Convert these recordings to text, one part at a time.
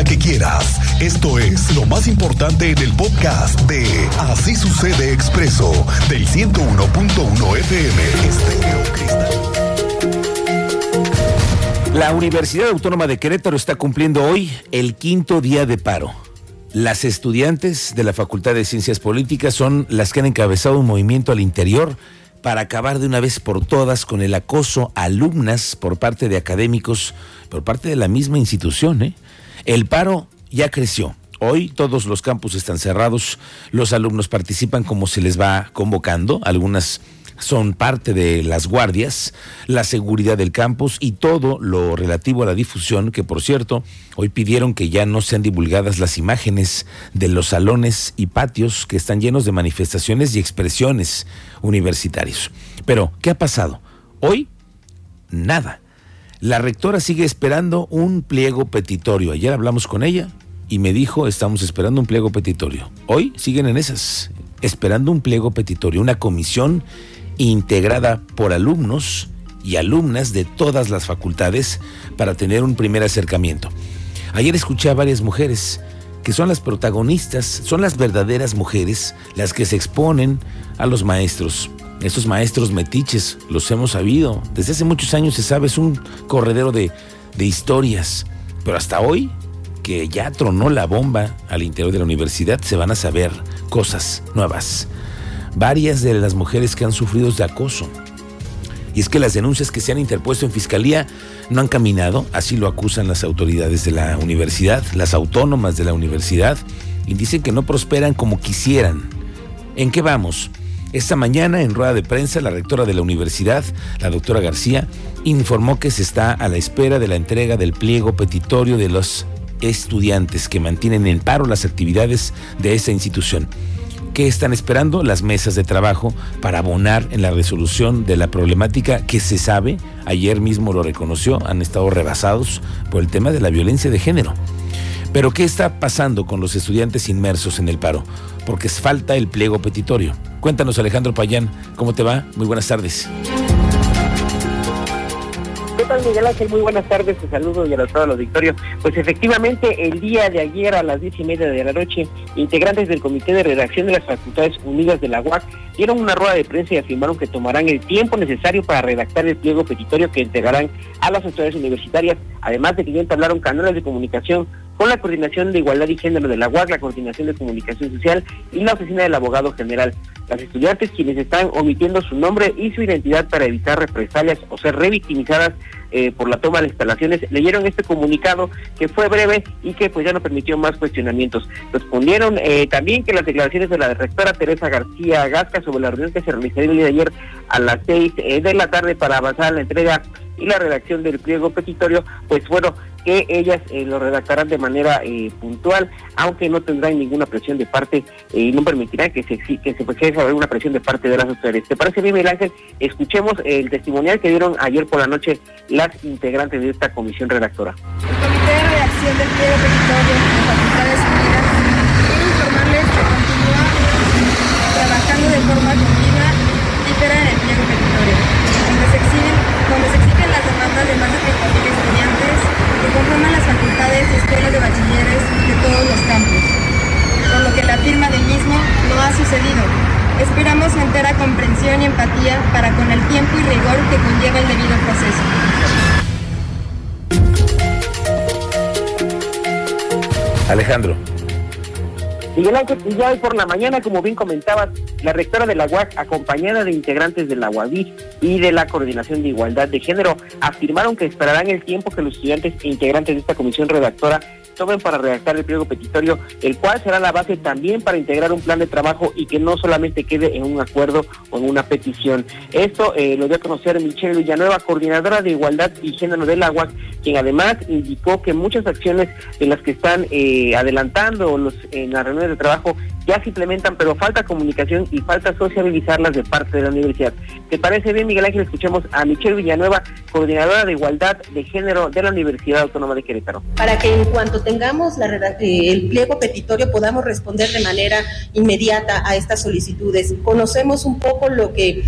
que quieras. Esto es lo más importante en el podcast de Así sucede expreso del 101.1 FM La Universidad Autónoma de Querétaro está cumpliendo hoy el quinto día de paro. Las estudiantes de la Facultad de Ciencias Políticas son las que han encabezado un movimiento al interior para acabar de una vez por todas con el acoso a alumnas por parte de académicos, por parte de la misma institución. ¿eh? El paro ya creció. Hoy todos los campus están cerrados, los alumnos participan como se les va convocando, algunas son parte de las guardias, la seguridad del campus y todo lo relativo a la difusión, que por cierto, hoy pidieron que ya no sean divulgadas las imágenes de los salones y patios que están llenos de manifestaciones y expresiones universitarios. Pero, ¿qué ha pasado? Hoy, nada. La rectora sigue esperando un pliego petitorio. Ayer hablamos con ella y me dijo, estamos esperando un pliego petitorio. Hoy siguen en esas, esperando un pliego petitorio, una comisión integrada por alumnos y alumnas de todas las facultades para tener un primer acercamiento. Ayer escuché a varias mujeres que son las protagonistas, son las verdaderas mujeres las que se exponen a los maestros. Estos maestros metiches los hemos sabido. Desde hace muchos años se sabe, es un corredero de, de historias. Pero hasta hoy, que ya tronó la bomba al interior de la universidad, se van a saber cosas nuevas varias de las mujeres que han sufrido de acoso. Y es que las denuncias que se han interpuesto en fiscalía no han caminado, así lo acusan las autoridades de la universidad, las autónomas de la universidad, y dicen que no prosperan como quisieran. ¿En qué vamos? Esta mañana, en rueda de prensa, la rectora de la universidad, la doctora García, informó que se está a la espera de la entrega del pliego petitorio de los estudiantes que mantienen en paro las actividades de esa institución. ¿Qué están esperando? Las mesas de trabajo para abonar en la resolución de la problemática que se sabe, ayer mismo lo reconoció, han estado rebasados por el tema de la violencia de género. Pero ¿qué está pasando con los estudiantes inmersos en el paro? Porque falta el pliego petitorio. Cuéntanos Alejandro Payán, ¿cómo te va? Muy buenas tardes. ¿Qué tal, Miguel Ángel? Muy buenas tardes, te saludo y a todo el auditorio. Pues efectivamente, el día de ayer a las diez y media de la noche, integrantes del Comité de Redacción de las Facultades Unidas de la UAC dieron una rueda de prensa y afirmaron que tomarán el tiempo necesario para redactar el pliego petitorio que entregarán a las autoridades universitarias, además de que ya entablaron canales de comunicación con la Coordinación de Igualdad y Género de la UAC, la Coordinación de Comunicación Social y la Oficina del Abogado General. Las estudiantes quienes están omitiendo su nombre y su identidad para evitar represalias o ser revictimizadas eh, por la toma de instalaciones, leyeron este comunicado que fue breve y que pues ya no permitió más cuestionamientos. Respondieron eh, también que las declaraciones de la rectora Teresa García Gasca sobre la reunión que se realizaría el día de ayer a las seis eh, de la tarde para avanzar la entrega y la redacción del pliego petitorio, pues bueno, que ellas eh, lo redactarán de manera eh, puntual, aunque no tendrán ninguna presión de parte y no permitirán que se que se ejerza alguna presión de parte de las autoridades. ¿Te parece bien, Miguel? Escuchemos el testimonial que dieron ayer por la noche las integrantes de esta comisión redactora. El Comité de Redacción del Pliego Petitorio de conforman las facultades y escuelas de bachilleres de todos los campos, por lo que la firma del mismo no ha sucedido. Esperamos su entera comprensión y empatía para con el tiempo y rigor que conlleva el debido proceso. Alejandro. Miguel Ángel, y ya hoy por la mañana, como bien comentabas, la rectora de la UAC, acompañada de integrantes de la UADI y de la Coordinación de Igualdad de Género, afirmaron que esperarán el tiempo que los estudiantes e integrantes de esta comisión redactora tomen para redactar el pliego petitorio, el cual será la base también para integrar un plan de trabajo y que no solamente quede en un acuerdo o en una petición. Esto eh, lo dio a conocer Michelle Villanueva, coordinadora de Igualdad y Género del Agua, quien además indicó que muchas acciones de las que están eh, adelantando en las reuniones de trabajo ya se implementan, pero falta comunicación y falta sociabilizarlas de parte de la universidad. ¿Te parece bien, Miguel Ángel? Escuchemos a Michelle Villanueva, coordinadora de Igualdad de Género de la Universidad Autónoma de Querétaro. Para que en cuanto tengamos el pliego petitorio podamos responder de manera inmediata a estas solicitudes. Conocemos un poco lo que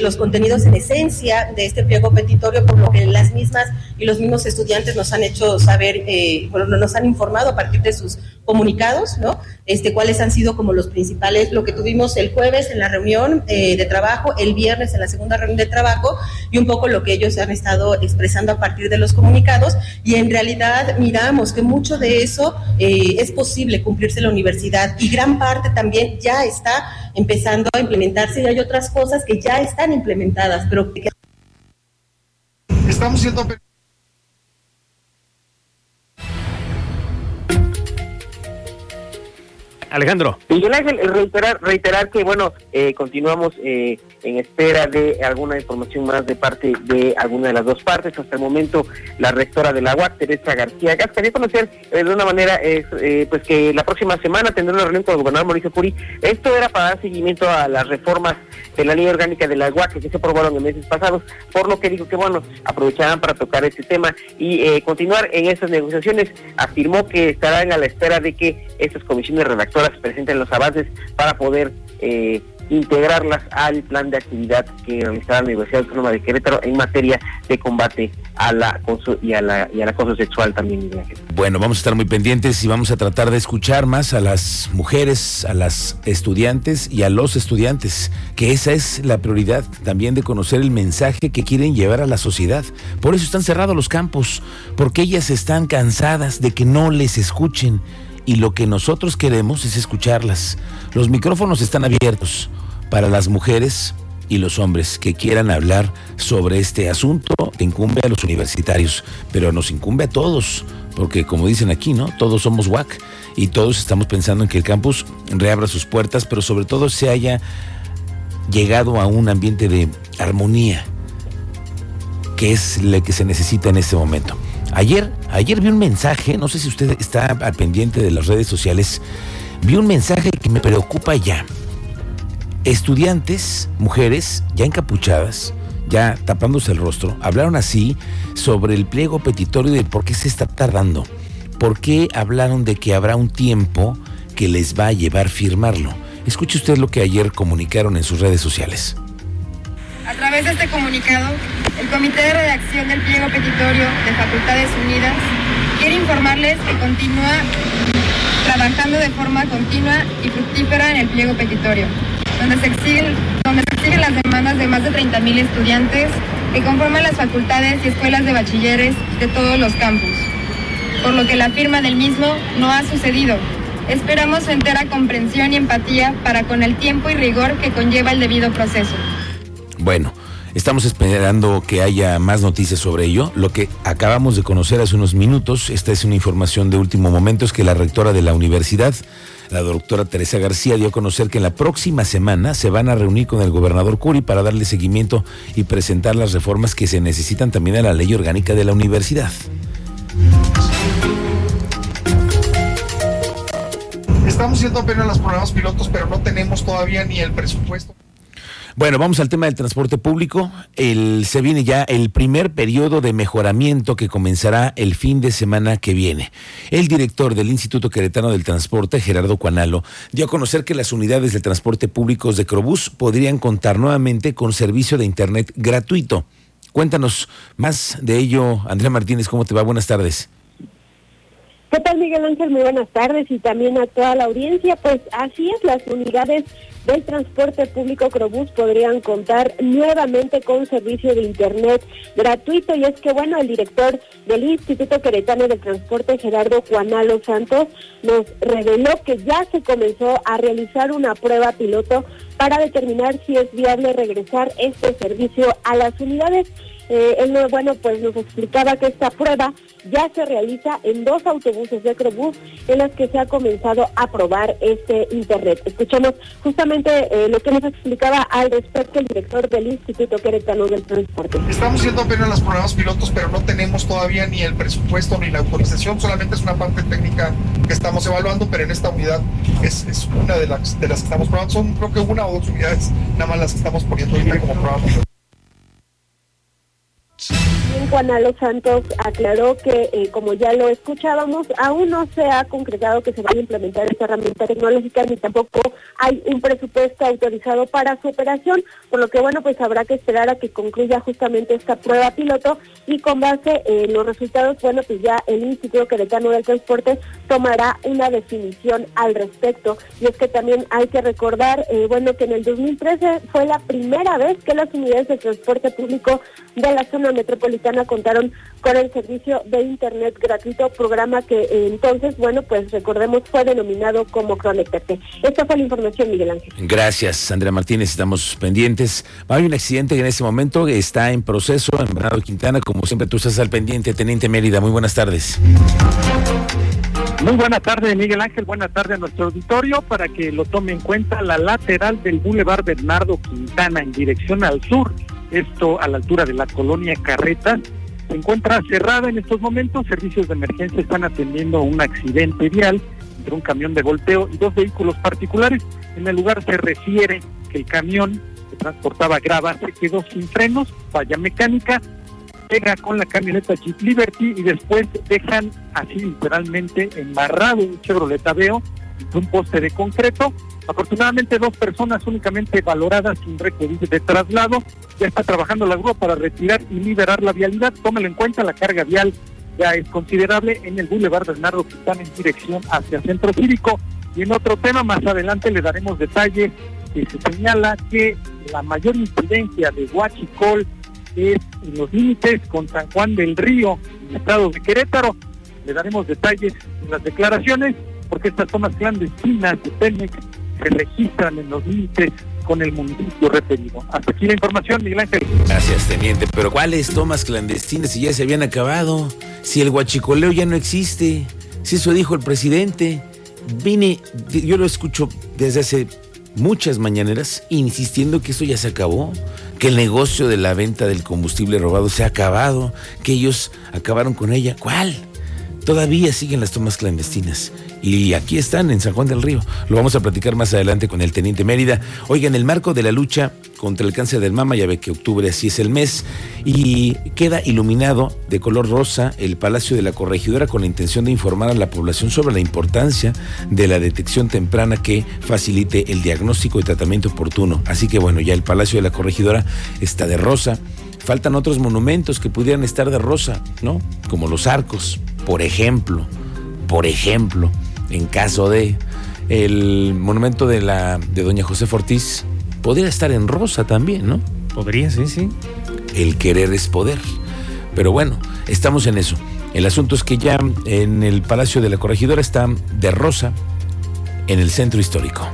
los contenidos en esencia de este pliego petitorio, por lo que las mismas y los mismos estudiantes nos han hecho saber, bueno, nos han informado a partir de sus comunicados, ¿no? Este, cuáles han sido como los principales, lo que tuvimos el jueves en la reunión eh, de trabajo, el viernes en la segunda reunión de trabajo y un poco lo que ellos han estado expresando a partir de los comunicados y en realidad miramos que mucho de eso eh, es posible cumplirse en la universidad y gran parte también ya está empezando a implementarse y hay otras cosas que ya están implementadas, pero que... Estamos siendo Alejandro. Miguel Ángel, reiterar, reiterar que, bueno, eh, continuamos eh, en espera de alguna información más de parte de alguna de las dos partes. Hasta el momento, la rectora de la UAC, Teresa García Gas, quería conocer eh, de una manera, pues que la próxima semana tendrá una reunión con el gobernador Mauricio Curi. Esto era para dar seguimiento a las reformas de la ley orgánica de la UAC que se aprobaron en meses pasados, por lo que dijo que, bueno, aprovecharán para tocar este tema y continuar en esas negociaciones. Afirmó que estarán a la espera de que estas comisiones redactoras presenten los avances para poder eh, integrarlas al plan de actividad que realizará la Universidad Autónoma de Querétaro en materia de combate a la y a la y al acoso sexual también. Bueno, vamos a estar muy pendientes y vamos a tratar de escuchar más a las mujeres, a las estudiantes y a los estudiantes, que esa es la prioridad también de conocer el mensaje que quieren llevar a la sociedad. Por eso están cerrados los campos, porque ellas están cansadas de que no les escuchen y lo que nosotros queremos es escucharlas. Los micrófonos están abiertos para las mujeres y los hombres que quieran hablar sobre este asunto incumbe a los universitarios, pero nos incumbe a todos, porque como dicen aquí, ¿no? Todos somos WAC y todos estamos pensando en que el campus reabra sus puertas, pero sobre todo se haya llegado a un ambiente de armonía, que es lo que se necesita en este momento. Ayer, ayer vi un mensaje, no sé si usted está al pendiente de las redes sociales, vi un mensaje que me preocupa ya. Estudiantes, mujeres, ya encapuchadas, ya tapándose el rostro, hablaron así sobre el pliego petitorio de por qué se está tardando. ¿Por qué hablaron de que habrá un tiempo que les va a llevar firmarlo? Escuche usted lo que ayer comunicaron en sus redes sociales. A través de este comunicado, el Comité de Redacción del Pliego Petitorio de Facultades Unidas quiere informarles que continúa trabajando de forma continua y fructífera en el pliego petitorio, donde se exigen, donde se exigen las demandas de más de 30.000 estudiantes que conforman las facultades y escuelas de bachilleres de todos los campus, por lo que la firma del mismo no ha sucedido. Esperamos su entera comprensión y empatía para con el tiempo y rigor que conlleva el debido proceso. Bueno, estamos esperando que haya más noticias sobre ello. Lo que acabamos de conocer hace unos minutos, esta es una información de último momento, es que la rectora de la universidad, la doctora Teresa García, dio a conocer que en la próxima semana se van a reunir con el gobernador Curi para darle seguimiento y presentar las reformas que se necesitan también a la ley orgánica de la universidad. Estamos haciendo apenas los programas pilotos, pero no tenemos todavía ni el presupuesto. Bueno, vamos al tema del transporte público. El, se viene ya el primer periodo de mejoramiento que comenzará el fin de semana que viene. El director del Instituto Queretano del Transporte, Gerardo Cuanalo, dio a conocer que las unidades de transporte públicos de Crobús podrían contar nuevamente con servicio de Internet gratuito. Cuéntanos más de ello, Andrea Martínez, ¿cómo te va? Buenas tardes. ¿Qué tal, Miguel Ángel? Muy buenas tardes y también a toda la audiencia. Pues así es, las unidades del transporte público Crobús podrían contar nuevamente con servicio de Internet gratuito. Y es que, bueno, el director del Instituto Queretano de Transporte, Gerardo Juanalo Santos, nos reveló que ya se comenzó a realizar una prueba piloto para determinar si es viable regresar este servicio a las unidades eh, él, bueno, pues nos explicaba que esta prueba ya se realiza en dos autobuses de Crobús en las que se ha comenzado a probar este Internet. Escuchamos justamente eh, lo que nos explicaba al respecto el director del Instituto Queretano del Transporte. Estamos haciendo apenas los programas pilotos, pero no tenemos todavía ni el presupuesto ni la autorización, solamente es una parte técnica que estamos evaluando, pero en esta unidad es, una de las, de las que estamos probando. Son creo que una o dos unidades nada más las que estamos poniendo ahorita como también Juana Los Santos aclaró que, eh, como ya lo escuchábamos, aún no se ha concretado que se vaya a implementar esta herramienta tecnológica ni tampoco hay un presupuesto autorizado para su operación, por lo que bueno, pues habrá que esperar a que concluya justamente esta prueba piloto y con base en los resultados, bueno, pues ya el Instituto Queretano del Transporte tomará una definición al respecto. Y es que también hay que recordar, eh, bueno, que en el 2013 fue la primera vez que las unidades de transporte público de la zona metropolitana contaron con el servicio de Internet gratuito, programa que eh, entonces, bueno, pues recordemos fue denominado como Conectarte. Esta fue la información, Miguel Ángel. Gracias, Andrea Martínez. Estamos pendientes. Hay un accidente que en este momento está en proceso en Bernardo Quintana. Como siempre, tú estás al pendiente, Teniente Mérida. Muy buenas tardes. Muy buena tarde, Miguel Ángel. Buena tarde a nuestro auditorio. Para que lo tome en cuenta, la lateral del Boulevard Bernardo Quintana en dirección al sur, esto a la altura de la colonia Carretas, se encuentra cerrada en estos momentos. Servicios de emergencia están atendiendo un accidente vial entre un camión de volteo y dos vehículos particulares. En el lugar se refiere que el camión que transportaba grava se quedó sin frenos, falla mecánica pega con la camioneta Jeep Liberty y después dejan así literalmente embarrado un Chevrolet Aveo un poste de concreto. Afortunadamente dos personas únicamente valoradas sin requerir de traslado. Ya está trabajando la grúa para retirar y liberar la vialidad. Tómelo en cuenta, la carga vial ya es considerable en el Boulevard Bernardo están en dirección hacia Centro Cívico. Y en otro tema, más adelante le daremos detalles que se señala que la mayor incidencia de Huachicol es en los límites con San Juan del Río, en el estado de Querétaro. Le daremos detalles en las declaraciones, porque estas tomas clandestinas de Pemex se registran en los límites con el municipio referido. Hasta aquí la información, Miguel Ángel. Gracias, teniente. Pero ¿cuáles tomas clandestinas si ya se habían acabado? Si el guachicoleo ya no existe, si eso dijo el presidente. Vine, yo lo escucho desde hace muchas mañaneras insistiendo que eso ya se acabó, que el negocio de la venta del combustible robado se ha acabado, que ellos acabaron con ella. ¿Cuál? Todavía siguen las tomas clandestinas. Y aquí están en San Juan del Río. Lo vamos a platicar más adelante con el teniente Mérida. Oiga, en el marco de la lucha contra el cáncer del mama, ya ve que octubre así es el mes, y queda iluminado de color rosa el Palacio de la Corregidora con la intención de informar a la población sobre la importancia de la detección temprana que facilite el diagnóstico y tratamiento oportuno. Así que bueno, ya el Palacio de la Corregidora está de rosa. Faltan otros monumentos que pudieran estar de rosa, ¿no? Como los arcos, por ejemplo. Por ejemplo en caso de el monumento de la de doña José Ortiz podría estar en rosa también, ¿no? Podría, sí, sí. El querer es poder. Pero bueno, estamos en eso. El asunto es que ya en el Palacio de la Corregidora está de rosa en el centro histórico.